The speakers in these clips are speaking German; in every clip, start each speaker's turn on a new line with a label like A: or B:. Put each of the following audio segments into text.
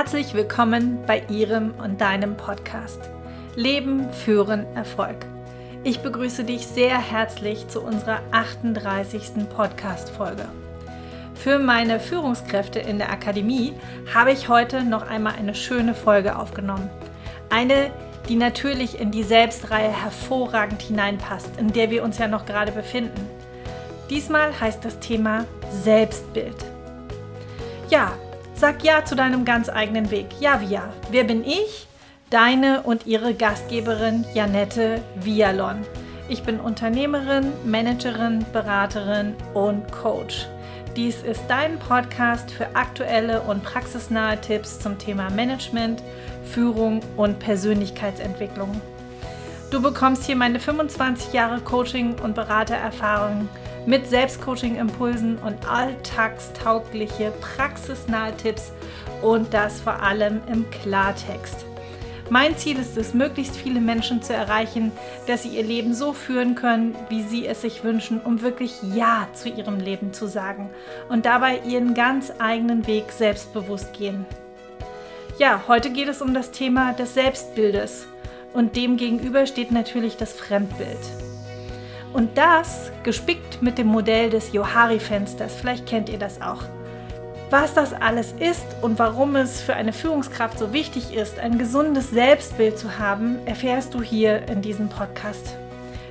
A: Herzlich willkommen bei Ihrem und deinem Podcast Leben, Führen, Erfolg. Ich begrüße dich sehr herzlich zu unserer 38. Podcast-Folge. Für meine Führungskräfte in der Akademie habe ich heute noch einmal eine schöne Folge aufgenommen. Eine, die natürlich in die Selbstreihe hervorragend hineinpasst, in der wir uns ja noch gerade befinden. Diesmal heißt das Thema Selbstbild. Ja, Sag Ja zu deinem ganz eigenen Weg. Ja, wie ja. Wer bin ich? Deine und ihre Gastgeberin Janette Vialon. Ich bin Unternehmerin, Managerin, Beraterin und Coach. Dies ist dein Podcast für aktuelle und praxisnahe Tipps zum Thema Management, Führung und Persönlichkeitsentwicklung. Du bekommst hier meine 25 Jahre Coaching- und Beratererfahrung mit Selbstcoaching-Impulsen und alltagstaugliche, praxisnahe Tipps und das vor allem im Klartext. Mein Ziel ist es, möglichst viele Menschen zu erreichen, dass sie ihr Leben so führen können, wie sie es sich wünschen, um wirklich Ja zu ihrem Leben zu sagen und dabei ihren ganz eigenen Weg selbstbewusst gehen. Ja, heute geht es um das Thema des Selbstbildes und dem gegenüber steht natürlich das Fremdbild. Und das gespickt mit dem Modell des Johari-Fensters. Vielleicht kennt ihr das auch. Was das alles ist und warum es für eine Führungskraft so wichtig ist, ein gesundes Selbstbild zu haben, erfährst du hier in diesem Podcast.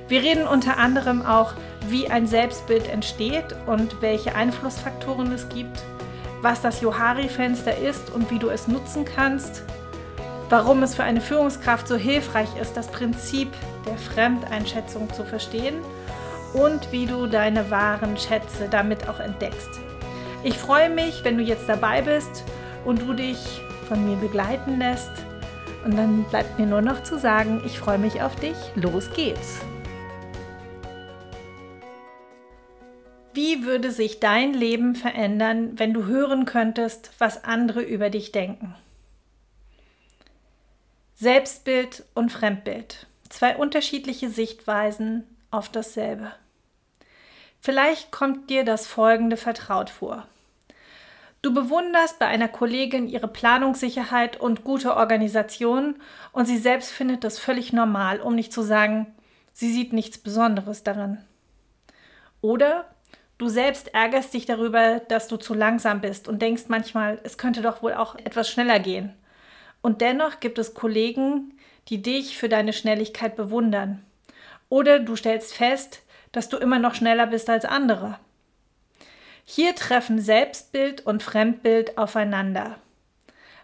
A: Wir reden unter anderem auch, wie ein Selbstbild entsteht und welche Einflussfaktoren es gibt, was das Johari-Fenster ist und wie du es nutzen kannst, warum es für eine Führungskraft so hilfreich ist, das Prinzip der Fremdeinschätzung zu verstehen und wie du deine wahren Schätze damit auch entdeckst. Ich freue mich, wenn du jetzt dabei bist und du dich von mir begleiten lässt. Und dann bleibt mir nur noch zu sagen, ich freue mich auf dich. Los geht's! Wie würde sich dein Leben verändern, wenn du hören könntest, was andere über dich denken? Selbstbild und Fremdbild. Zwei unterschiedliche Sichtweisen auf dasselbe. Vielleicht kommt dir das Folgende vertraut vor. Du bewunderst bei einer Kollegin ihre Planungssicherheit und gute Organisation und sie selbst findet das völlig normal, um nicht zu sagen, sie sieht nichts Besonderes darin. Oder du selbst ärgerst dich darüber, dass du zu langsam bist und denkst manchmal, es könnte doch wohl auch etwas schneller gehen. Und dennoch gibt es Kollegen, die dich für deine Schnelligkeit bewundern. Oder du stellst fest, dass du immer noch schneller bist als andere. Hier treffen Selbstbild und Fremdbild aufeinander.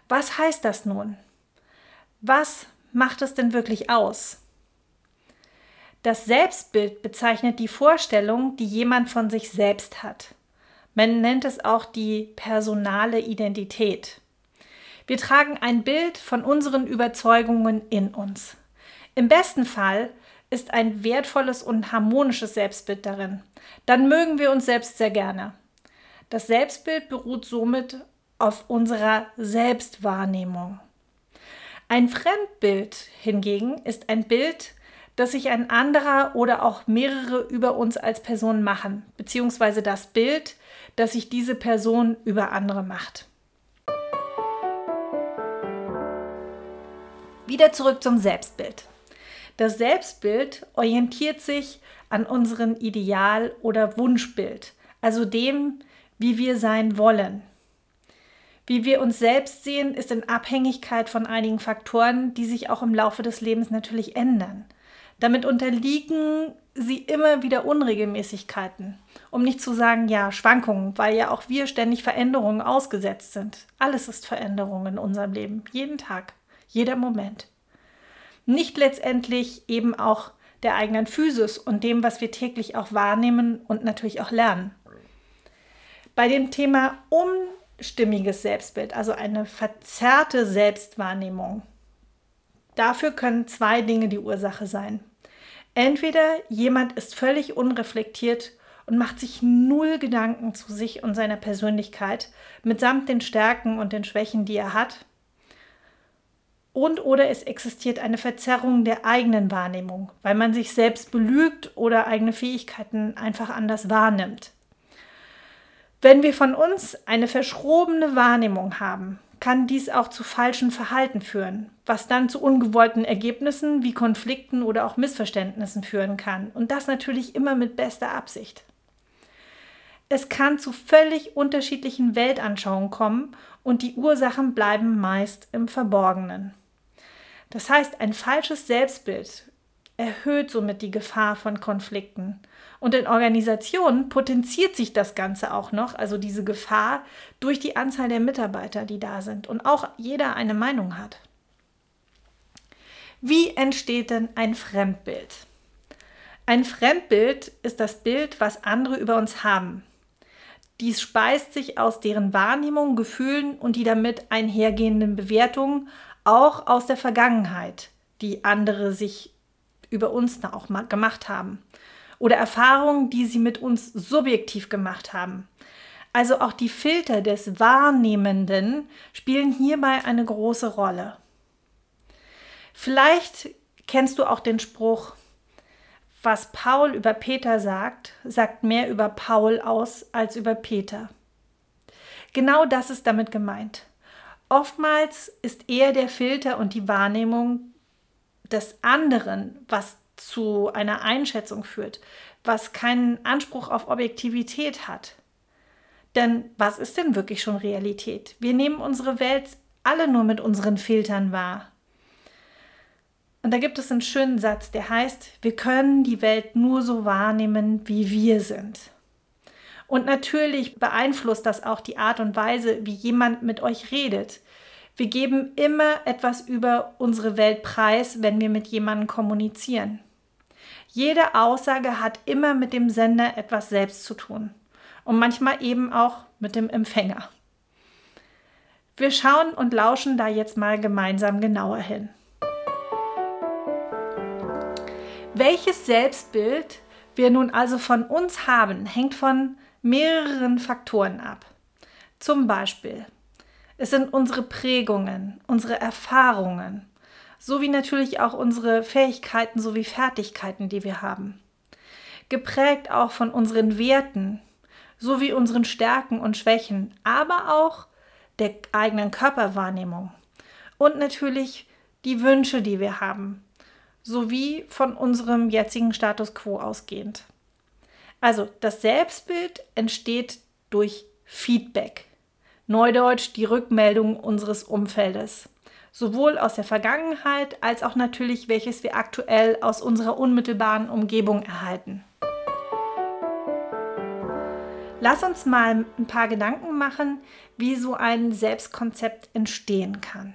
A: Was heißt das nun? Was macht es denn wirklich aus? Das Selbstbild bezeichnet die Vorstellung, die jemand von sich selbst hat. Man nennt es auch die personale Identität. Wir tragen ein Bild von unseren Überzeugungen in uns. Im besten Fall ist ein wertvolles und harmonisches Selbstbild darin. Dann mögen wir uns selbst sehr gerne. Das Selbstbild beruht somit auf unserer Selbstwahrnehmung. Ein Fremdbild hingegen ist ein Bild, das sich ein anderer oder auch mehrere über uns als Person machen, beziehungsweise das Bild, das sich diese Person über andere macht. Wieder zurück zum Selbstbild. Das Selbstbild orientiert sich an unserem Ideal- oder Wunschbild, also dem, wie wir sein wollen. Wie wir uns selbst sehen, ist in Abhängigkeit von einigen Faktoren, die sich auch im Laufe des Lebens natürlich ändern. Damit unterliegen sie immer wieder Unregelmäßigkeiten, um nicht zu sagen, ja, Schwankungen, weil ja auch wir ständig Veränderungen ausgesetzt sind. Alles ist Veränderung in unserem Leben, jeden Tag jeder Moment. Nicht letztendlich eben auch der eigenen Physis und dem, was wir täglich auch wahrnehmen und natürlich auch lernen. Bei dem Thema unstimmiges Selbstbild, also eine verzerrte Selbstwahrnehmung, dafür können zwei Dinge die Ursache sein. Entweder jemand ist völlig unreflektiert und macht sich null Gedanken zu sich und seiner Persönlichkeit, mitsamt den Stärken und den Schwächen, die er hat, und oder es existiert eine Verzerrung der eigenen Wahrnehmung, weil man sich selbst belügt oder eigene Fähigkeiten einfach anders wahrnimmt. Wenn wir von uns eine verschrobene Wahrnehmung haben, kann dies auch zu falschen Verhalten führen, was dann zu ungewollten Ergebnissen wie Konflikten oder auch Missverständnissen führen kann. Und das natürlich immer mit bester Absicht. Es kann zu völlig unterschiedlichen Weltanschauungen kommen und die Ursachen bleiben meist im Verborgenen. Das heißt, ein falsches Selbstbild erhöht somit die Gefahr von Konflikten. Und in Organisationen potenziert sich das Ganze auch noch, also diese Gefahr, durch die Anzahl der Mitarbeiter, die da sind und auch jeder eine Meinung hat. Wie entsteht denn ein Fremdbild? Ein Fremdbild ist das Bild, was andere über uns haben. Dies speist sich aus deren Wahrnehmung, Gefühlen und die damit einhergehenden Bewertungen auch aus der Vergangenheit, die andere sich über uns auch gemacht haben. Oder Erfahrungen, die sie mit uns subjektiv gemacht haben. Also auch die Filter des Wahrnehmenden spielen hierbei eine große Rolle. Vielleicht kennst du auch den Spruch, was Paul über Peter sagt, sagt mehr über Paul aus als über Peter. Genau das ist damit gemeint. Oftmals ist er der Filter und die Wahrnehmung des anderen, was zu einer Einschätzung führt, was keinen Anspruch auf Objektivität hat. Denn was ist denn wirklich schon Realität? Wir nehmen unsere Welt alle nur mit unseren Filtern wahr. Und da gibt es einen schönen Satz, der heißt, wir können die Welt nur so wahrnehmen, wie wir sind. Und natürlich beeinflusst das auch die Art und Weise, wie jemand mit euch redet. Wir geben immer etwas über unsere Welt preis, wenn wir mit jemandem kommunizieren. Jede Aussage hat immer mit dem Sender etwas selbst zu tun und manchmal eben auch mit dem Empfänger. Wir schauen und lauschen da jetzt mal gemeinsam genauer hin. Welches Selbstbild wir nun also von uns haben, hängt von mehreren Faktoren ab. Zum Beispiel, es sind unsere Prägungen, unsere Erfahrungen, sowie natürlich auch unsere Fähigkeiten sowie Fertigkeiten, die wir haben. Geprägt auch von unseren Werten, sowie unseren Stärken und Schwächen, aber auch der eigenen Körperwahrnehmung und natürlich die Wünsche, die wir haben, sowie von unserem jetzigen Status quo ausgehend. Also das Selbstbild entsteht durch Feedback. Neudeutsch die Rückmeldung unseres Umfeldes. Sowohl aus der Vergangenheit als auch natürlich, welches wir aktuell aus unserer unmittelbaren Umgebung erhalten. Lass uns mal ein paar Gedanken machen, wie so ein Selbstkonzept entstehen kann.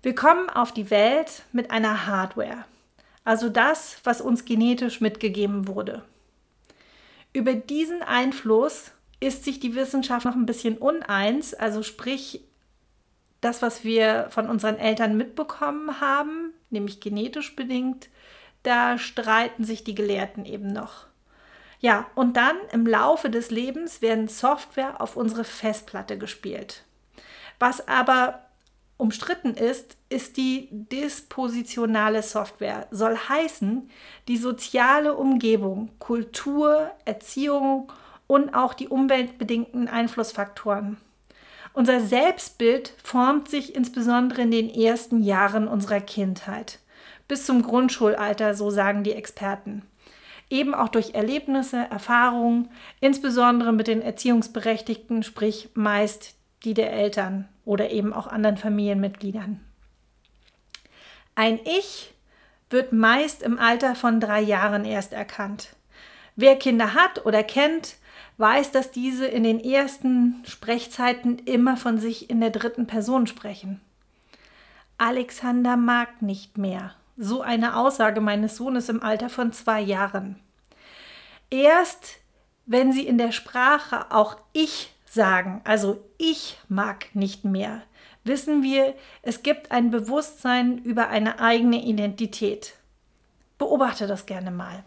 A: Wir kommen auf die Welt mit einer Hardware, also das, was uns genetisch mitgegeben wurde. Über diesen Einfluss ist sich die Wissenschaft noch ein bisschen uneins, also sprich das, was wir von unseren Eltern mitbekommen haben, nämlich genetisch bedingt, da streiten sich die Gelehrten eben noch. Ja, und dann im Laufe des Lebens werden Software auf unsere Festplatte gespielt. Was aber umstritten ist, ist die dispositionale Software. Soll heißen, die soziale Umgebung, Kultur, Erziehung und auch die umweltbedingten Einflussfaktoren. Unser Selbstbild formt sich insbesondere in den ersten Jahren unserer Kindheit. Bis zum Grundschulalter, so sagen die Experten. Eben auch durch Erlebnisse, Erfahrungen, insbesondere mit den Erziehungsberechtigten, sprich meist die der Eltern oder eben auch anderen Familienmitgliedern. Ein Ich wird meist im Alter von drei Jahren erst erkannt. Wer Kinder hat oder kennt, weiß, dass diese in den ersten Sprechzeiten immer von sich in der dritten Person sprechen. Alexander mag nicht mehr. So eine Aussage meines Sohnes im Alter von zwei Jahren. Erst wenn sie in der Sprache auch ich sagen, also ich mag nicht mehr, wissen wir, es gibt ein Bewusstsein über eine eigene Identität. Beobachte das gerne mal.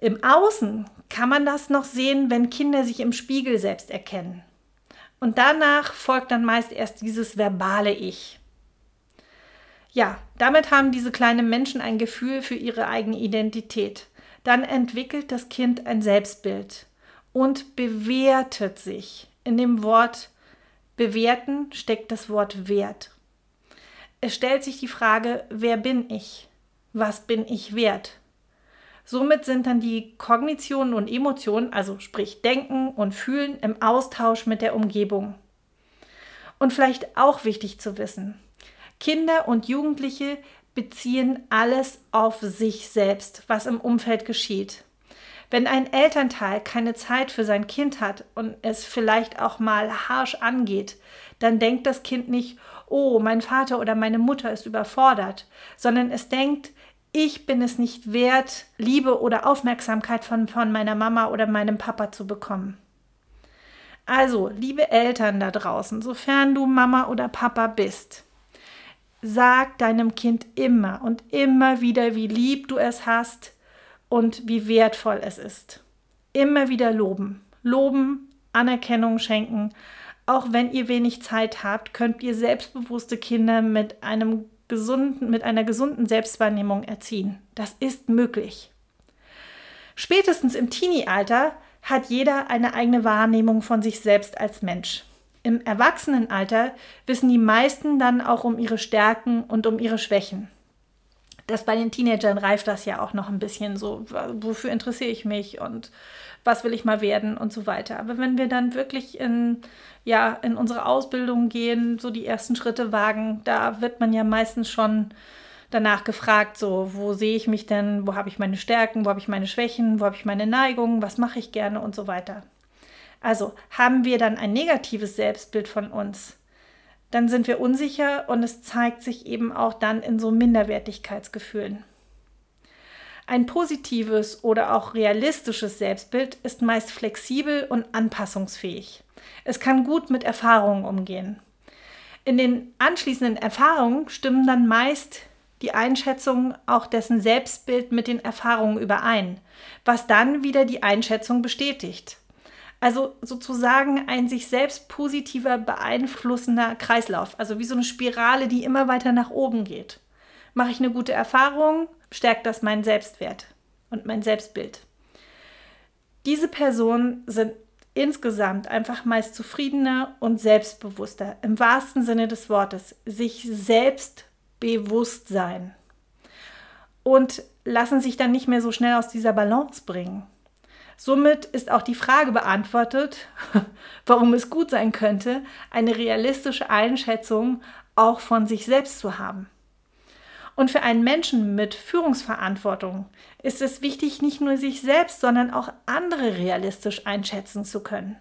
A: Im Außen kann man das noch sehen, wenn Kinder sich im Spiegel selbst erkennen. Und danach folgt dann meist erst dieses verbale Ich. Ja, damit haben diese kleinen Menschen ein Gefühl für ihre eigene Identität. Dann entwickelt das Kind ein Selbstbild und bewertet sich in dem Wort Bewerten steckt das Wort Wert. Es stellt sich die Frage, wer bin ich? Was bin ich wert? Somit sind dann die Kognitionen und Emotionen, also sprich Denken und Fühlen, im Austausch mit der Umgebung. Und vielleicht auch wichtig zu wissen, Kinder und Jugendliche beziehen alles auf sich selbst, was im Umfeld geschieht. Wenn ein Elternteil keine Zeit für sein Kind hat und es vielleicht auch mal harsch angeht, dann denkt das Kind nicht, oh, mein Vater oder meine Mutter ist überfordert, sondern es denkt, ich bin es nicht wert, Liebe oder Aufmerksamkeit von, von meiner Mama oder meinem Papa zu bekommen. Also, liebe Eltern da draußen, sofern du Mama oder Papa bist, sag deinem Kind immer und immer wieder, wie lieb du es hast und wie wertvoll es ist. Immer wieder loben. Loben, Anerkennung schenken. Auch wenn ihr wenig Zeit habt, könnt ihr selbstbewusste Kinder mit einem gesunden, mit einer gesunden Selbstwahrnehmung erziehen. Das ist möglich. Spätestens im Teenie-Alter hat jeder eine eigene Wahrnehmung von sich selbst als Mensch. Im Erwachsenenalter wissen die meisten dann auch um ihre Stärken und um ihre Schwächen. Das bei den Teenagern reift das ja auch noch ein bisschen so, wofür interessiere ich mich und was will ich mal werden und so weiter. Aber wenn wir dann wirklich in, ja, in unsere Ausbildung gehen, so die ersten Schritte wagen, da wird man ja meistens schon danach gefragt, so, wo sehe ich mich denn, wo habe ich meine Stärken, wo habe ich meine Schwächen, wo habe ich meine Neigungen, was mache ich gerne und so weiter. Also haben wir dann ein negatives Selbstbild von uns, dann sind wir unsicher und es zeigt sich eben auch dann in so Minderwertigkeitsgefühlen. Ein positives oder auch realistisches Selbstbild ist meist flexibel und anpassungsfähig. Es kann gut mit Erfahrungen umgehen. In den anschließenden Erfahrungen stimmen dann meist die Einschätzungen auch dessen Selbstbild mit den Erfahrungen überein, was dann wieder die Einschätzung bestätigt. Also sozusagen ein sich selbst positiver beeinflussender Kreislauf, also wie so eine Spirale, die immer weiter nach oben geht. Mache ich eine gute Erfahrung, stärkt das meinen Selbstwert und mein Selbstbild. Diese Personen sind insgesamt einfach meist zufriedener und selbstbewusster, im wahrsten Sinne des Wortes, sich selbst bewusst sein und lassen sich dann nicht mehr so schnell aus dieser Balance bringen. Somit ist auch die Frage beantwortet, warum es gut sein könnte, eine realistische Einschätzung auch von sich selbst zu haben. Und für einen Menschen mit Führungsverantwortung ist es wichtig, nicht nur sich selbst, sondern auch andere realistisch einschätzen zu können.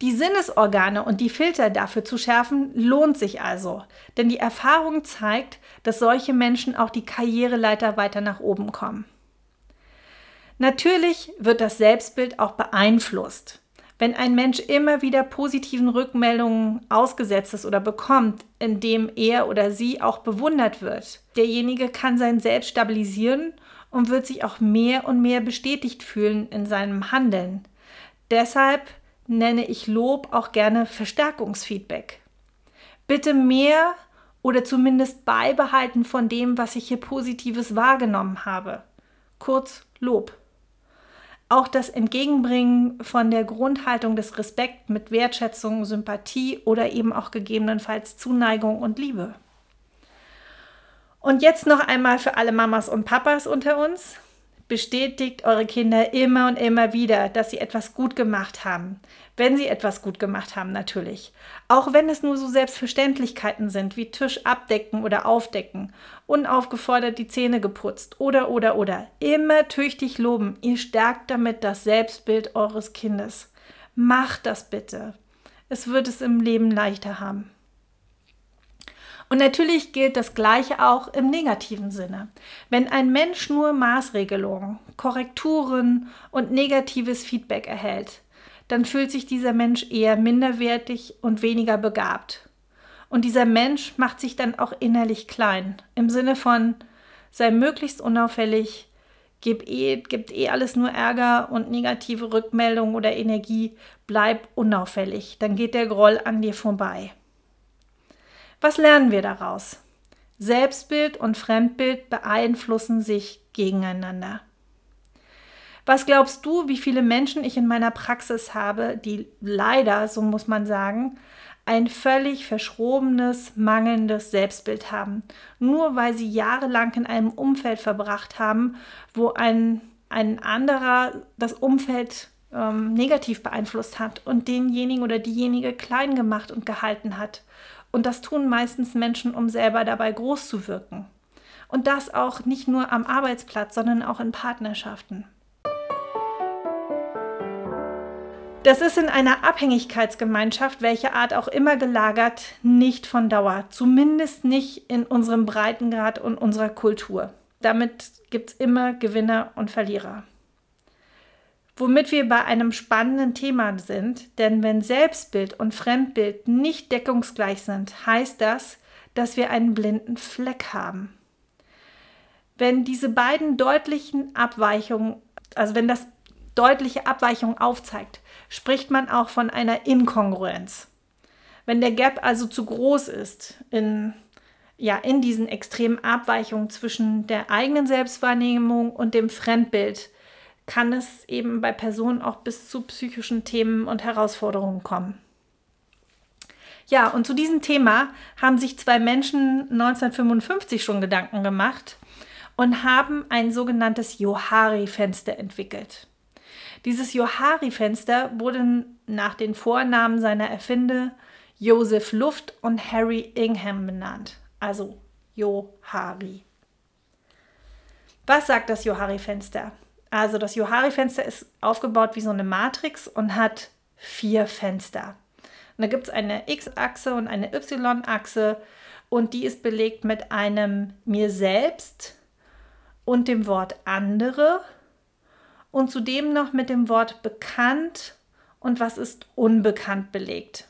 A: Die Sinnesorgane und die Filter dafür zu schärfen, lohnt sich also, denn die Erfahrung zeigt, dass solche Menschen auch die Karriereleiter weiter nach oben kommen. Natürlich wird das Selbstbild auch beeinflusst. Wenn ein Mensch immer wieder positiven Rückmeldungen ausgesetzt ist oder bekommt, indem er oder sie auch bewundert wird, derjenige kann sein Selbst stabilisieren und wird sich auch mehr und mehr bestätigt fühlen in seinem Handeln. Deshalb nenne ich Lob auch gerne Verstärkungsfeedback. Bitte mehr oder zumindest beibehalten von dem, was ich hier positives wahrgenommen habe. Kurz Lob auch das Entgegenbringen von der Grundhaltung des Respekt mit Wertschätzung, Sympathie oder eben auch gegebenenfalls Zuneigung und Liebe. Und jetzt noch einmal für alle Mamas und Papas unter uns. Bestätigt eure Kinder immer und immer wieder, dass sie etwas gut gemacht haben. Wenn sie etwas gut gemacht haben, natürlich. Auch wenn es nur so Selbstverständlichkeiten sind, wie Tisch abdecken oder aufdecken, unaufgefordert die Zähne geputzt oder, oder, oder. Immer tüchtig loben. Ihr stärkt damit das Selbstbild eures Kindes. Macht das bitte. Es wird es im Leben leichter haben. Und natürlich gilt das Gleiche auch im negativen Sinne. Wenn ein Mensch nur Maßregelungen, Korrekturen und negatives Feedback erhält, dann fühlt sich dieser Mensch eher minderwertig und weniger begabt. Und dieser Mensch macht sich dann auch innerlich klein, im Sinne von sei möglichst unauffällig, gib eh, gibt eh alles nur Ärger und negative Rückmeldungen oder Energie, bleib unauffällig, dann geht der Groll an dir vorbei. Was lernen wir daraus? Selbstbild und Fremdbild beeinflussen sich gegeneinander. Was glaubst du, wie viele Menschen ich in meiner Praxis habe, die leider, so muss man sagen, ein völlig verschrobenes, mangelndes Selbstbild haben, nur weil sie jahrelang in einem Umfeld verbracht haben, wo ein, ein anderer das Umfeld ähm, negativ beeinflusst hat und denjenigen oder diejenige klein gemacht und gehalten hat. Und das tun meistens Menschen, um selber dabei groß zu wirken. Und das auch nicht nur am Arbeitsplatz, sondern auch in Partnerschaften. Das ist in einer Abhängigkeitsgemeinschaft, welche Art auch immer gelagert, nicht von Dauer. Zumindest nicht in unserem Breitengrad und unserer Kultur. Damit gibt es immer Gewinner und Verlierer. Womit wir bei einem spannenden Thema sind, denn wenn Selbstbild und Fremdbild nicht deckungsgleich sind, heißt das, dass wir einen blinden Fleck haben. Wenn diese beiden deutlichen Abweichungen, also wenn das deutliche Abweichungen aufzeigt, spricht man auch von einer Inkongruenz. Wenn der Gap also zu groß ist in, ja, in diesen extremen Abweichungen zwischen der eigenen Selbstwahrnehmung und dem Fremdbild, kann es eben bei Personen auch bis zu psychischen Themen und Herausforderungen kommen. Ja, und zu diesem Thema haben sich zwei Menschen 1955 schon Gedanken gemacht und haben ein sogenanntes Johari-Fenster entwickelt. Dieses Johari-Fenster wurde nach den Vornamen seiner Erfinder Joseph Luft und Harry Ingham benannt, also Johari. Was sagt das Johari-Fenster? Also das Johari-Fenster ist aufgebaut wie so eine Matrix und hat vier Fenster. Und da gibt es eine X-Achse und eine Y-Achse und die ist belegt mit einem mir selbst und dem Wort andere und zudem noch mit dem Wort bekannt und was ist unbekannt belegt.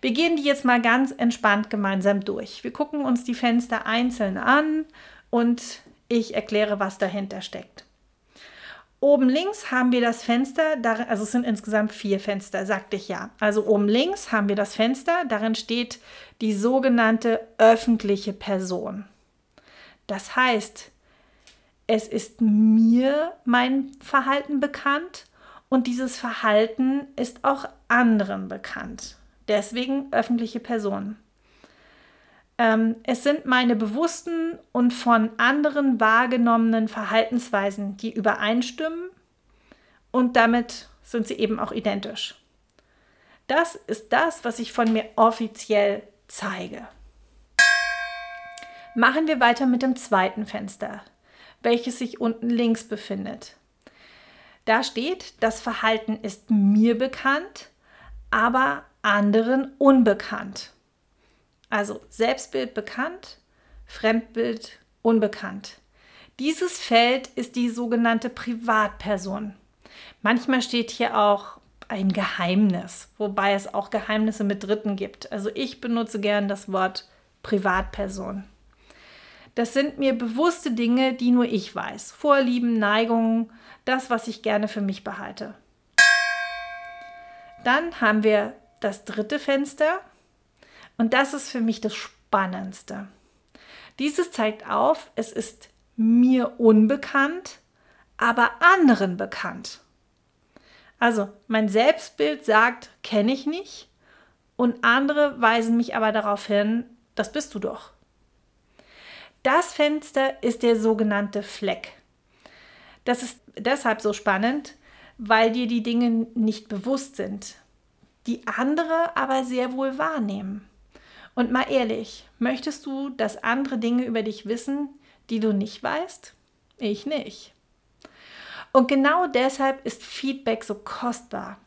A: Wir gehen die jetzt mal ganz entspannt gemeinsam durch. Wir gucken uns die Fenster einzeln an und ich erkläre, was dahinter steckt. Oben links haben wir das Fenster, also es sind insgesamt vier Fenster, sagte ich ja. Also oben links haben wir das Fenster, darin steht die sogenannte öffentliche Person. Das heißt, es ist mir mein Verhalten bekannt und dieses Verhalten ist auch anderen bekannt. Deswegen öffentliche Person. Ähm, es sind meine bewussten und von anderen wahrgenommenen Verhaltensweisen, die übereinstimmen und damit sind sie eben auch identisch. Das ist das, was ich von mir offiziell zeige. Machen wir weiter mit dem zweiten Fenster welches sich unten links befindet. Da steht, das Verhalten ist mir bekannt, aber anderen unbekannt. Also Selbstbild bekannt, Fremdbild unbekannt. Dieses Feld ist die sogenannte Privatperson. Manchmal steht hier auch ein Geheimnis, wobei es auch Geheimnisse mit Dritten gibt. Also ich benutze gern das Wort Privatperson. Das sind mir bewusste Dinge, die nur ich weiß. Vorlieben, Neigungen, das, was ich gerne für mich behalte. Dann haben wir das dritte Fenster und das ist für mich das Spannendste. Dieses zeigt auf, es ist mir unbekannt, aber anderen bekannt. Also mein Selbstbild sagt, kenne ich nicht und andere weisen mich aber darauf hin, das bist du doch. Das Fenster ist der sogenannte Fleck. Das ist deshalb so spannend, weil dir die Dinge nicht bewusst sind, die andere aber sehr wohl wahrnehmen. Und mal ehrlich, möchtest du, dass andere Dinge über dich wissen, die du nicht weißt? Ich nicht. Und genau deshalb ist Feedback so kostbar.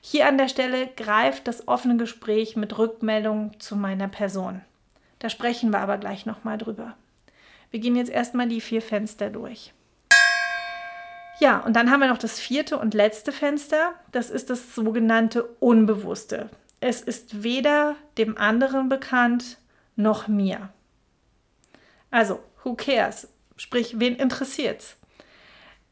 A: Hier an der Stelle greift das offene Gespräch mit Rückmeldung zu meiner Person. Da sprechen wir aber gleich nochmal drüber. Wir gehen jetzt erstmal die vier Fenster durch. Ja, und dann haben wir noch das vierte und letzte Fenster. Das ist das sogenannte Unbewusste. Es ist weder dem anderen bekannt noch mir. Also, who cares? Sprich, wen interessiert's?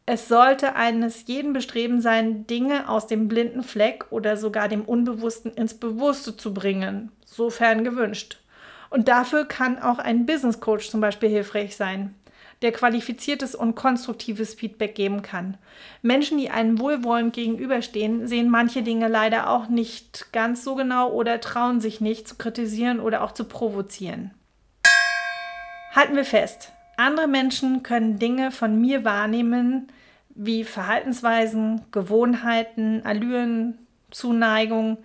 A: Es sollte eines jeden Bestreben sein, Dinge aus dem blinden Fleck oder sogar dem Unbewussten ins Bewusste zu bringen, sofern gewünscht. Und dafür kann auch ein Business Coach zum Beispiel hilfreich sein. der qualifiziertes und konstruktives Feedback geben kann. Menschen, die einem wohlwollend gegenüberstehen, sehen manche Dinge leider auch nicht ganz so genau oder trauen sich nicht zu kritisieren oder auch zu provozieren. Halten wir fest, andere Menschen können Dinge von mir wahrnehmen, wie Verhaltensweisen, Gewohnheiten, Allüren, Zuneigung,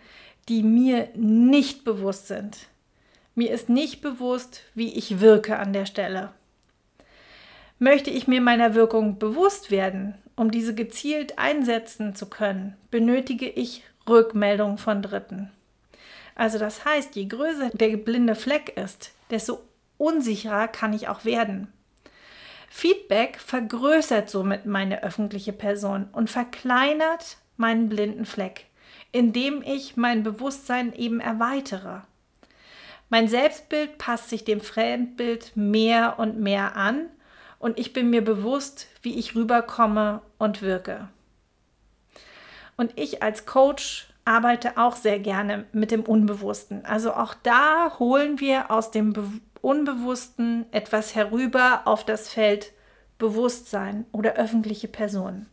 A: die mir nicht bewusst sind. Mir ist nicht bewusst, wie ich wirke an der Stelle. Möchte ich mir meiner Wirkung bewusst werden, um diese gezielt einsetzen zu können, benötige ich Rückmeldung von Dritten. Also das heißt, je größer der blinde Fleck ist, desto unsicherer kann ich auch werden. Feedback vergrößert somit meine öffentliche Person und verkleinert meinen blinden Fleck, indem ich mein Bewusstsein eben erweitere. Mein Selbstbild passt sich dem Fremdbild mehr und mehr an und ich bin mir bewusst, wie ich rüberkomme und wirke. Und ich als Coach arbeite auch sehr gerne mit dem Unbewussten. Also auch da holen wir aus dem Be Unbewussten etwas herüber auf das Feld Bewusstsein oder öffentliche Personen.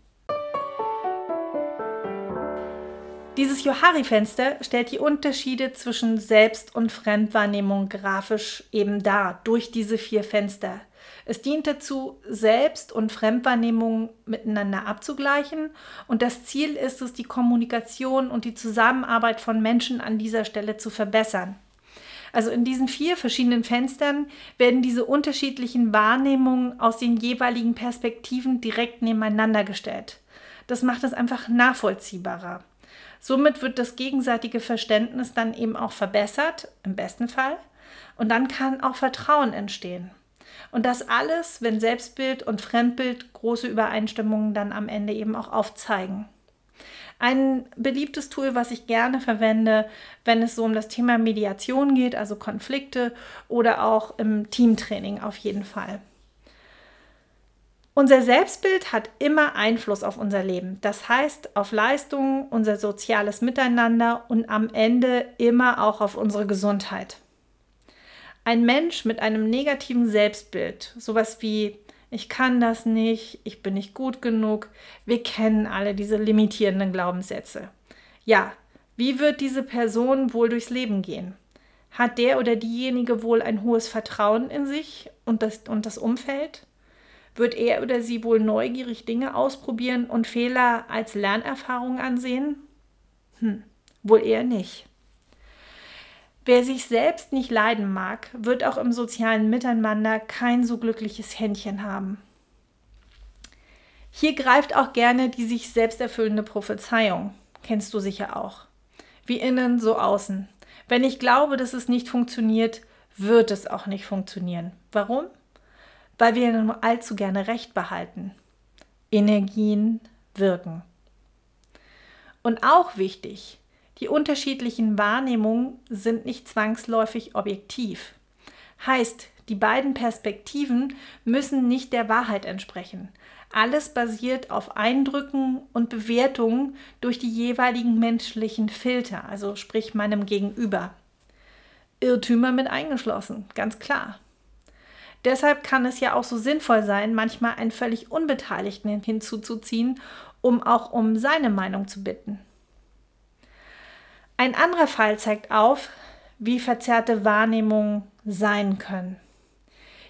A: Dieses Johari-Fenster stellt die Unterschiede zwischen Selbst- und Fremdwahrnehmung grafisch eben dar, durch diese vier Fenster. Es dient dazu, Selbst- und Fremdwahrnehmung miteinander abzugleichen und das Ziel ist es, die Kommunikation und die Zusammenarbeit von Menschen an dieser Stelle zu verbessern. Also in diesen vier verschiedenen Fenstern werden diese unterschiedlichen Wahrnehmungen aus den jeweiligen Perspektiven direkt nebeneinander gestellt. Das macht es einfach nachvollziehbarer. Somit wird das gegenseitige Verständnis dann eben auch verbessert, im besten Fall. Und dann kann auch Vertrauen entstehen. Und das alles, wenn Selbstbild und Fremdbild große Übereinstimmungen dann am Ende eben auch aufzeigen. Ein beliebtes Tool, was ich gerne verwende, wenn es so um das Thema Mediation geht, also Konflikte oder auch im Teamtraining auf jeden Fall. Unser Selbstbild hat immer Einfluss auf unser Leben. Das heißt auf Leistungen, unser soziales Miteinander und am Ende immer auch auf unsere Gesundheit. Ein Mensch mit einem negativen Selbstbild, sowas wie ich kann das nicht, ich bin nicht gut genug. Wir kennen alle diese limitierenden Glaubenssätze. Ja, wie wird diese Person wohl durchs Leben gehen? Hat der oder diejenige wohl ein hohes Vertrauen in sich und das, und das Umfeld? Wird er oder sie wohl neugierig Dinge ausprobieren und Fehler als Lernerfahrung ansehen? Hm, wohl eher nicht. Wer sich selbst nicht leiden mag, wird auch im sozialen Miteinander kein so glückliches Händchen haben. Hier greift auch gerne die sich selbst erfüllende Prophezeiung. Kennst du sicher auch. Wie innen, so außen. Wenn ich glaube, dass es nicht funktioniert, wird es auch nicht funktionieren. Warum? Weil wir nur allzu gerne Recht behalten. Energien wirken. Und auch wichtig, die unterschiedlichen Wahrnehmungen sind nicht zwangsläufig objektiv. Heißt, die beiden Perspektiven müssen nicht der Wahrheit entsprechen. Alles basiert auf Eindrücken und Bewertungen durch die jeweiligen menschlichen Filter, also sprich meinem Gegenüber. Irrtümer mit eingeschlossen, ganz klar. Deshalb kann es ja auch so sinnvoll sein, manchmal einen völlig Unbeteiligten hinzuzuziehen, um auch um seine Meinung zu bitten. Ein anderer Fall zeigt auf, wie verzerrte Wahrnehmungen sein können.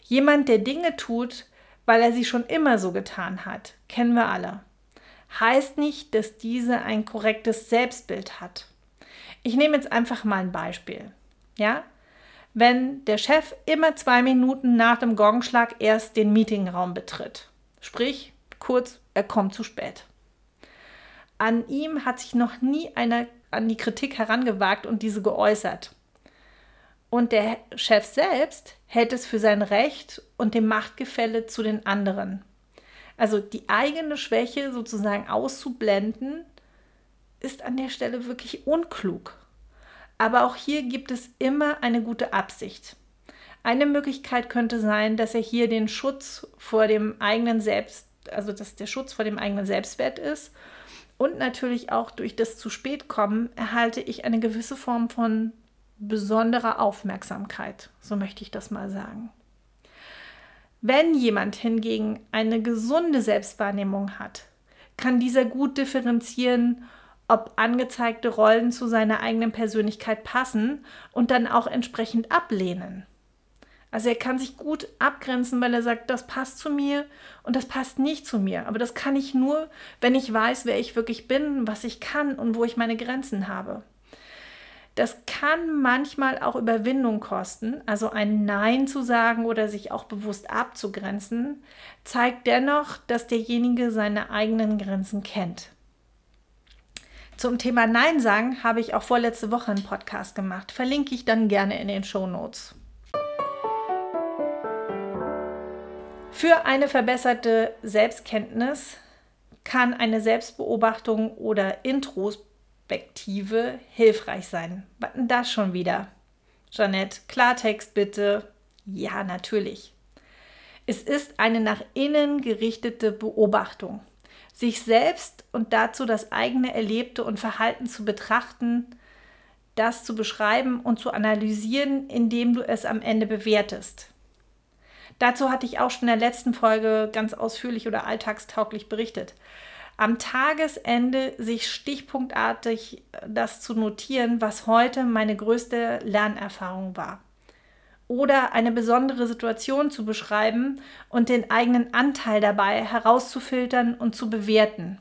A: Jemand, der Dinge tut, weil er sie schon immer so getan hat, kennen wir alle. Heißt nicht, dass diese ein korrektes Selbstbild hat. Ich nehme jetzt einfach mal ein Beispiel. Ja? Wenn der Chef immer zwei Minuten nach dem Gongschlag erst den Meetingraum betritt. Sprich, kurz, er kommt zu spät. An ihm hat sich noch nie einer an die Kritik herangewagt und diese geäußert. Und der Chef selbst hält es für sein Recht und dem Machtgefälle zu den anderen. Also die eigene Schwäche sozusagen auszublenden, ist an der Stelle wirklich unklug. Aber auch hier gibt es immer eine gute Absicht. Eine Möglichkeit könnte sein, dass er hier den Schutz vor dem eigenen Selbst, also dass der Schutz vor dem eigenen Selbstwert ist und natürlich auch durch das zu spät kommen erhalte ich eine gewisse Form von besonderer Aufmerksamkeit, so möchte ich das mal sagen. Wenn jemand hingegen eine gesunde Selbstwahrnehmung hat, kann dieser gut differenzieren, ob angezeigte Rollen zu seiner eigenen Persönlichkeit passen und dann auch entsprechend ablehnen. Also er kann sich gut abgrenzen, weil er sagt, das passt zu mir und das passt nicht zu mir. Aber das kann ich nur, wenn ich weiß, wer ich wirklich bin, was ich kann und wo ich meine Grenzen habe. Das kann manchmal auch Überwindung kosten. Also ein Nein zu sagen oder sich auch bewusst abzugrenzen, zeigt dennoch, dass derjenige seine eigenen Grenzen kennt. Zum Thema Nein sagen habe ich auch vorletzte Woche einen Podcast gemacht. Verlinke ich dann gerne in den Show Notes. Für eine verbesserte Selbstkenntnis kann eine Selbstbeobachtung oder Introspektive hilfreich sein. Was denn das schon wieder? Jeanette, Klartext bitte. Ja, natürlich. Es ist eine nach innen gerichtete Beobachtung. Sich selbst und dazu das eigene Erlebte und Verhalten zu betrachten, das zu beschreiben und zu analysieren, indem du es am Ende bewertest. Dazu hatte ich auch schon in der letzten Folge ganz ausführlich oder alltagstauglich berichtet. Am Tagesende sich stichpunktartig das zu notieren, was heute meine größte Lernerfahrung war. Oder eine besondere Situation zu beschreiben und den eigenen Anteil dabei herauszufiltern und zu bewerten.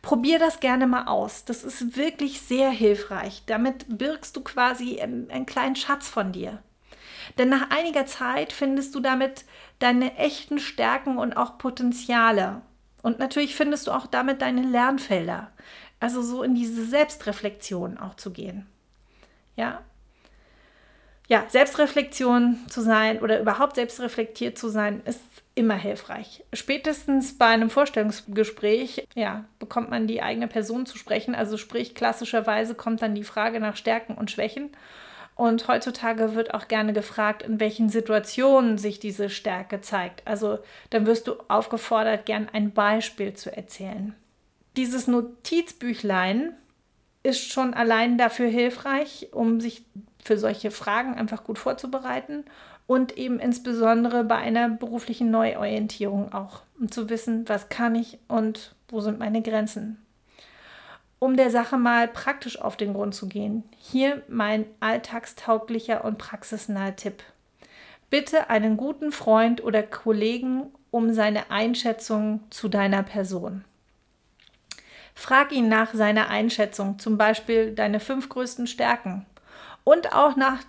A: Probier das gerne mal aus. Das ist wirklich sehr hilfreich. Damit birgst du quasi einen, einen kleinen Schatz von dir. Denn nach einiger Zeit findest du damit deine echten Stärken und auch Potenziale. Und natürlich findest du auch damit deine Lernfelder. Also so in diese Selbstreflexion auch zu gehen. Ja. Ja, Selbstreflexion zu sein oder überhaupt selbstreflektiert zu sein, ist immer hilfreich. Spätestens bei einem Vorstellungsgespräch, ja, bekommt man die eigene Person zu sprechen. Also sprich, klassischerweise kommt dann die Frage nach Stärken und Schwächen. Und heutzutage wird auch gerne gefragt, in welchen Situationen sich diese Stärke zeigt. Also dann wirst du aufgefordert, gern ein Beispiel zu erzählen. Dieses Notizbüchlein ist schon allein dafür hilfreich, um sich für solche Fragen einfach gut vorzubereiten und eben insbesondere bei einer beruflichen Neuorientierung auch, um zu wissen, was kann ich und wo sind meine Grenzen um der Sache mal praktisch auf den Grund zu gehen, hier mein alltagstauglicher und praxisnaher Tipp. Bitte einen guten Freund oder Kollegen um seine Einschätzung zu deiner Person. Frag ihn nach seiner Einschätzung, zum Beispiel deine fünf größten Stärken und auch nach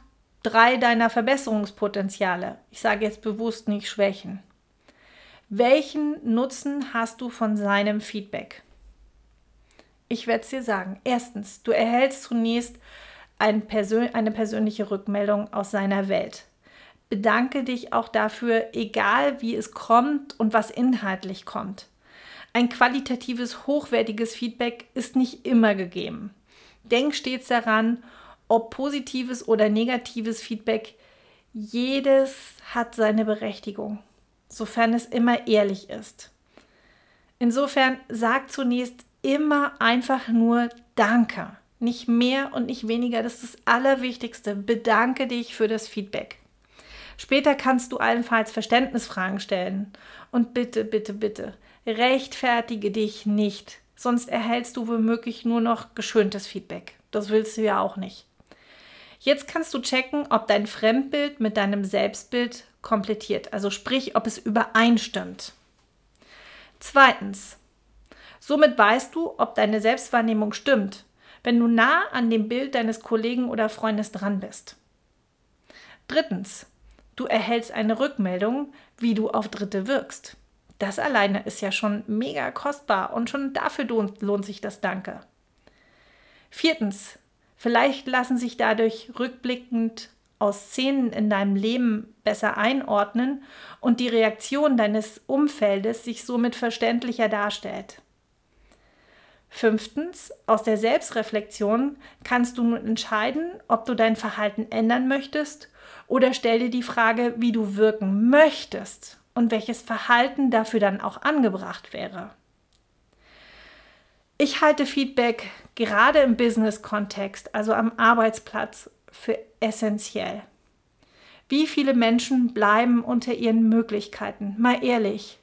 A: drei deiner Verbesserungspotenziale. Ich sage jetzt bewusst nicht Schwächen. Welchen Nutzen hast du von seinem Feedback? Ich werde es dir sagen. Erstens, du erhältst zunächst ein Persön eine persönliche Rückmeldung aus seiner Welt. Bedanke dich auch dafür, egal wie es kommt und was inhaltlich kommt. Ein qualitatives, hochwertiges Feedback ist nicht immer gegeben. Denk stets daran, ob positives oder negatives Feedback, jedes hat seine Berechtigung, sofern es immer ehrlich ist. Insofern sag zunächst immer einfach nur Danke. Nicht mehr und nicht weniger. Das ist das Allerwichtigste. Bedanke dich für das Feedback. Später kannst du allenfalls Verständnisfragen stellen. Und bitte, bitte, bitte, rechtfertige dich nicht. Sonst erhältst du womöglich nur noch geschöntes Feedback. Das willst du ja auch nicht. Jetzt kannst du checken, ob dein Fremdbild mit deinem Selbstbild komplettiert, also sprich, ob es übereinstimmt. Zweitens, Somit weißt du, ob deine Selbstwahrnehmung stimmt, wenn du nah an dem Bild deines Kollegen oder Freundes dran bist. Drittens, du erhältst eine Rückmeldung, wie du auf Dritte wirkst. Das alleine ist ja schon mega kostbar und schon dafür lohnt sich das Danke. Viertens, vielleicht lassen sich dadurch rückblickend aus Szenen in deinem Leben besser einordnen und die Reaktion deines Umfeldes sich somit verständlicher darstellt. Fünftens, aus der Selbstreflexion kannst du nun entscheiden, ob du dein Verhalten ändern möchtest oder stell dir die Frage, wie du wirken möchtest und welches Verhalten dafür dann auch angebracht wäre. Ich halte Feedback gerade im Business-Kontext, also am Arbeitsplatz, für essentiell. Wie viele Menschen bleiben unter ihren Möglichkeiten? Mal ehrlich.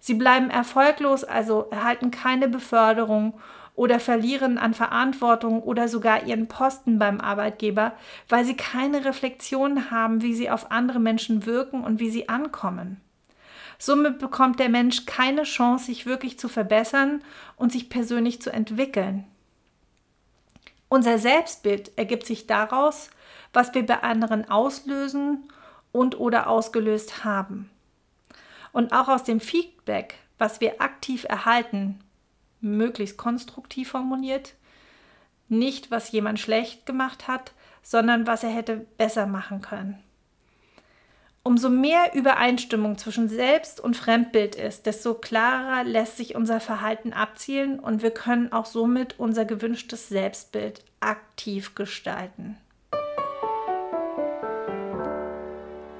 A: Sie bleiben erfolglos, also erhalten keine Beförderung oder verlieren an Verantwortung oder sogar ihren Posten beim Arbeitgeber, weil sie keine Reflexion haben, wie sie auf andere Menschen wirken und wie sie ankommen. Somit bekommt der Mensch keine Chance, sich wirklich zu verbessern und sich persönlich zu entwickeln. Unser Selbstbild ergibt sich daraus, was wir bei anderen auslösen und oder ausgelöst haben. Und auch aus dem Feedback, was wir aktiv erhalten, möglichst konstruktiv formuliert. Nicht, was jemand schlecht gemacht hat, sondern was er hätte besser machen können. Umso mehr Übereinstimmung zwischen Selbst- und Fremdbild ist, desto klarer lässt sich unser Verhalten abzielen und wir können auch somit unser gewünschtes Selbstbild aktiv gestalten.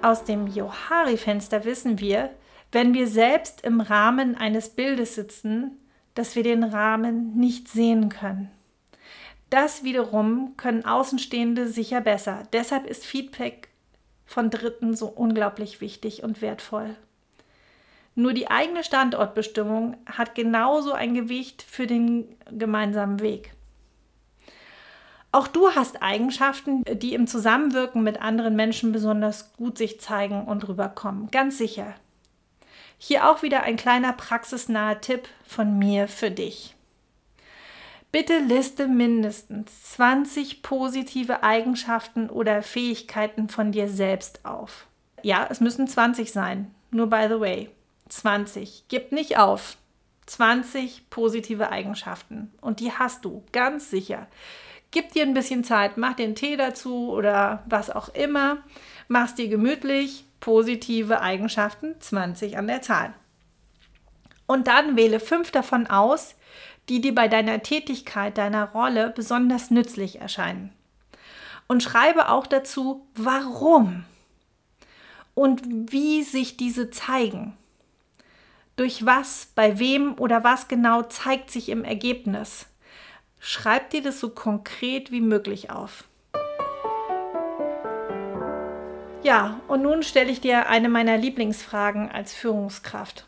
A: Aus dem Johari-Fenster wissen wir, wenn wir selbst im Rahmen eines Bildes sitzen, dass wir den Rahmen nicht sehen können. Das wiederum können Außenstehende sicher besser. Deshalb ist Feedback von Dritten so unglaublich wichtig und wertvoll. Nur die eigene Standortbestimmung hat genauso ein Gewicht für den gemeinsamen Weg. Auch du hast Eigenschaften, die im Zusammenwirken mit anderen Menschen besonders gut sich zeigen und rüberkommen. Ganz sicher. Hier auch wieder ein kleiner praxisnaher Tipp von mir für dich. Bitte liste mindestens 20 positive Eigenschaften oder Fähigkeiten von dir selbst auf. Ja, es müssen 20 sein. Nur by the way. 20. Gib nicht auf. 20 positive Eigenschaften. Und die hast du, ganz sicher. Gib dir ein bisschen Zeit, mach den Tee dazu oder was auch immer. Mach's dir gemütlich positive Eigenschaften, 20 an der Zahl. Und dann wähle fünf davon aus, die dir bei deiner Tätigkeit, deiner Rolle besonders nützlich erscheinen. Und schreibe auch dazu, warum und wie sich diese zeigen. Durch was, bei wem oder was genau zeigt sich im Ergebnis. Schreib dir das so konkret wie möglich auf. Ja, und nun stelle ich dir eine meiner Lieblingsfragen als Führungskraft.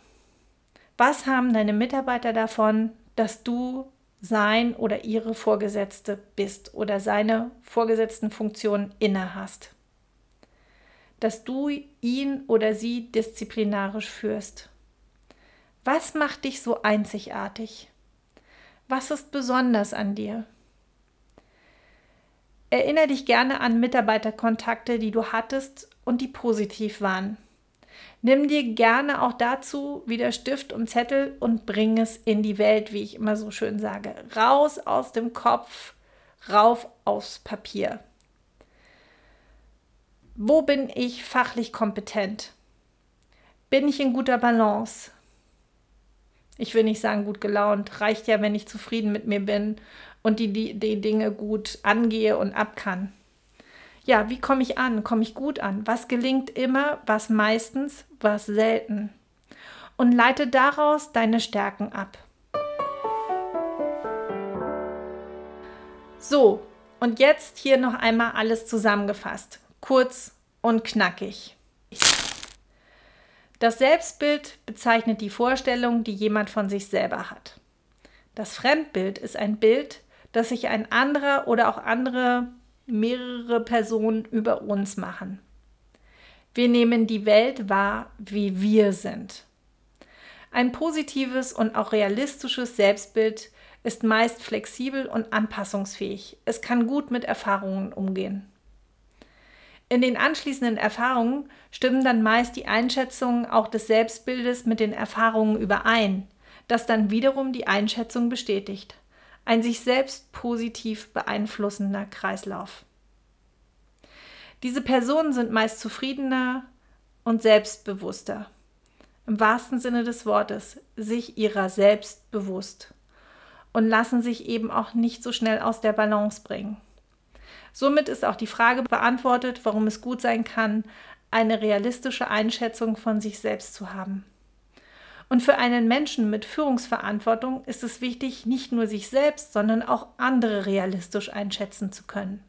A: Was haben deine Mitarbeiter davon, dass du sein oder ihre Vorgesetzte bist oder seine vorgesetzten Funktionen inne hast? Dass du ihn oder sie disziplinarisch führst. Was macht dich so einzigartig? Was ist besonders an dir? Erinnere dich gerne an Mitarbeiterkontakte, die du hattest und die positiv waren. Nimm dir gerne auch dazu wieder Stift und Zettel und bring es in die Welt, wie ich immer so schön sage. Raus aus dem Kopf, rauf aufs Papier. Wo bin ich fachlich kompetent? Bin ich in guter Balance? Ich will nicht sagen gut gelaunt, reicht ja, wenn ich zufrieden mit mir bin und die, die, die Dinge gut angehe und ab kann. Ja, wie komme ich an? Komme ich gut an? Was gelingt immer, was meistens, was selten? Und leite daraus deine Stärken ab. So, und jetzt hier noch einmal alles zusammengefasst. Kurz und knackig. Das Selbstbild bezeichnet die Vorstellung, die jemand von sich selber hat. Das Fremdbild ist ein Bild, dass sich ein anderer oder auch andere mehrere Personen über uns machen. Wir nehmen die Welt wahr, wie wir sind. Ein positives und auch realistisches Selbstbild ist meist flexibel und anpassungsfähig. Es kann gut mit Erfahrungen umgehen. In den anschließenden Erfahrungen stimmen dann meist die Einschätzungen auch des Selbstbildes mit den Erfahrungen überein, das dann wiederum die Einschätzung bestätigt ein sich selbst positiv beeinflussender Kreislauf. Diese Personen sind meist zufriedener und selbstbewusster. Im wahrsten Sinne des Wortes, sich ihrer selbst bewusst und lassen sich eben auch nicht so schnell aus der Balance bringen. Somit ist auch die Frage beantwortet, warum es gut sein kann, eine realistische Einschätzung von sich selbst zu haben. Und für einen Menschen mit Führungsverantwortung ist es wichtig, nicht nur sich selbst, sondern auch andere realistisch einschätzen zu können.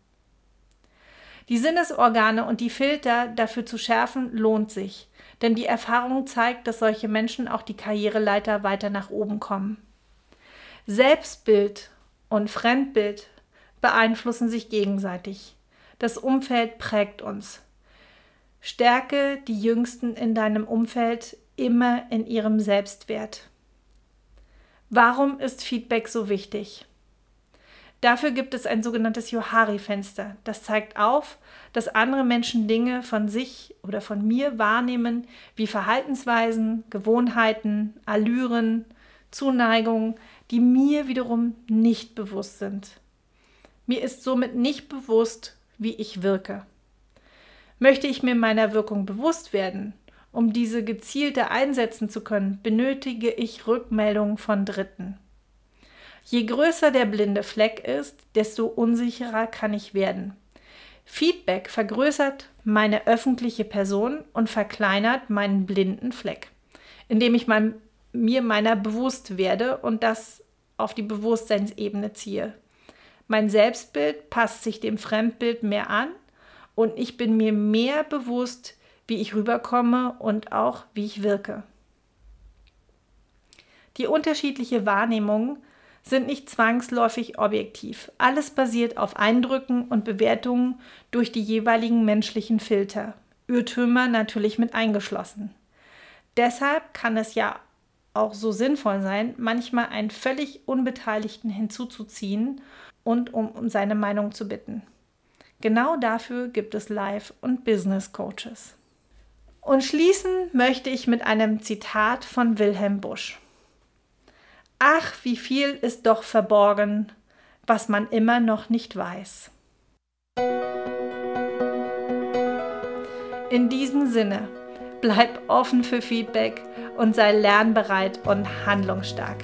A: Die Sinnesorgane und die Filter dafür zu schärfen lohnt sich, denn die Erfahrung zeigt, dass solche Menschen auch die Karriereleiter weiter nach oben kommen. Selbstbild und Fremdbild beeinflussen sich gegenseitig. Das Umfeld prägt uns. Stärke die Jüngsten in deinem Umfeld immer in ihrem Selbstwert. Warum ist Feedback so wichtig? Dafür gibt es ein sogenanntes Johari-Fenster. Das zeigt auf, dass andere Menschen Dinge von sich oder von mir wahrnehmen, wie Verhaltensweisen, Gewohnheiten, Allüren, Zuneigung, die mir wiederum nicht bewusst sind. Mir ist somit nicht bewusst, wie ich wirke. Möchte ich mir meiner Wirkung bewusst werden, um diese gezielter einsetzen zu können, benötige ich Rückmeldungen von Dritten. Je größer der blinde Fleck ist, desto unsicherer kann ich werden. Feedback vergrößert meine öffentliche Person und verkleinert meinen blinden Fleck, indem ich mein, mir meiner bewusst werde und das auf die Bewusstseinsebene ziehe. Mein Selbstbild passt sich dem Fremdbild mehr an und ich bin mir mehr bewusst, wie ich rüberkomme und auch wie ich wirke. Die unterschiedliche Wahrnehmung sind nicht zwangsläufig objektiv. Alles basiert auf Eindrücken und Bewertungen durch die jeweiligen menschlichen Filter. Irrtümer natürlich mit eingeschlossen. Deshalb kann es ja auch so sinnvoll sein, manchmal einen völlig Unbeteiligten hinzuzuziehen und um, um seine Meinung zu bitten. Genau dafür gibt es Life- und Business Coaches. Und schließen möchte ich mit einem Zitat von Wilhelm Busch. Ach, wie viel ist doch verborgen, was man immer noch nicht weiß. In diesem Sinne, bleib offen für Feedback und sei lernbereit und handlungsstark.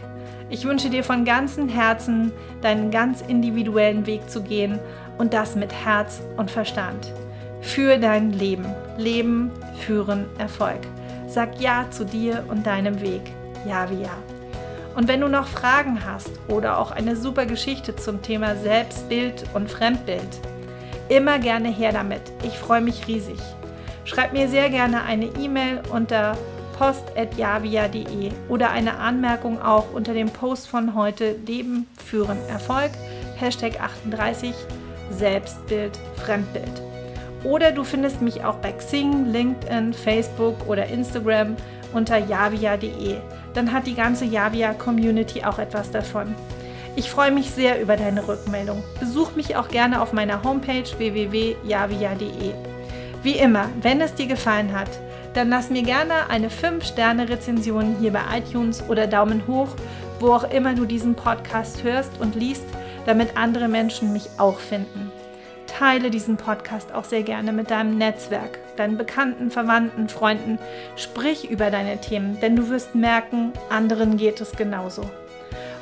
A: Ich wünsche dir von ganzem Herzen, deinen ganz individuellen Weg zu gehen und das mit Herz und Verstand. Für dein Leben. Leben, führen, Erfolg. Sag Ja zu dir und deinem Weg. Ja wie Ja. Und wenn du noch Fragen hast oder auch eine super Geschichte zum Thema Selbstbild und Fremdbild, immer gerne her damit. Ich freue mich riesig. Schreib mir sehr gerne eine E-Mail unter post.javia.de oder eine Anmerkung auch unter dem Post von heute Leben, Führen, Erfolg, Hashtag 38 Selbstbild, Fremdbild. Oder du findest mich auch bei Xing, LinkedIn, Facebook oder Instagram unter javia.de. Dann hat die ganze Javia-Community auch etwas davon. Ich freue mich sehr über deine Rückmeldung. Besuch mich auch gerne auf meiner Homepage www.javia.de. Wie immer, wenn es dir gefallen hat, dann lass mir gerne eine 5-Sterne-Rezension hier bei iTunes oder Daumen hoch, wo auch immer du diesen Podcast hörst und liest, damit andere Menschen mich auch finden. Teile diesen Podcast auch sehr gerne mit deinem Netzwerk, deinen Bekannten, Verwandten, Freunden. Sprich über deine Themen, denn du wirst merken, anderen geht es genauso.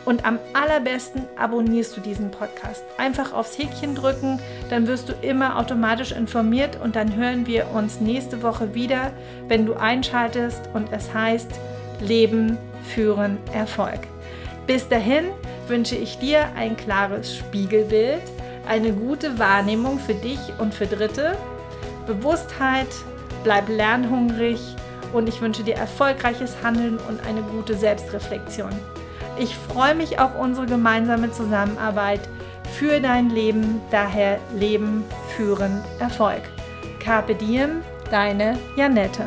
A: Und am allerbesten abonnierst du diesen Podcast. Einfach aufs Häkchen drücken, dann wirst du immer automatisch informiert und dann hören wir uns nächste Woche wieder, wenn du einschaltest und es heißt Leben, Führen, Erfolg. Bis dahin wünsche ich dir ein klares Spiegelbild eine gute Wahrnehmung für dich und für Dritte, Bewusstheit, bleib lernhungrig und ich wünsche dir erfolgreiches Handeln und eine gute Selbstreflexion. Ich freue mich auf unsere gemeinsame Zusammenarbeit für dein Leben, daher Leben, Führen, Erfolg. Carpe Diem, deine Janette.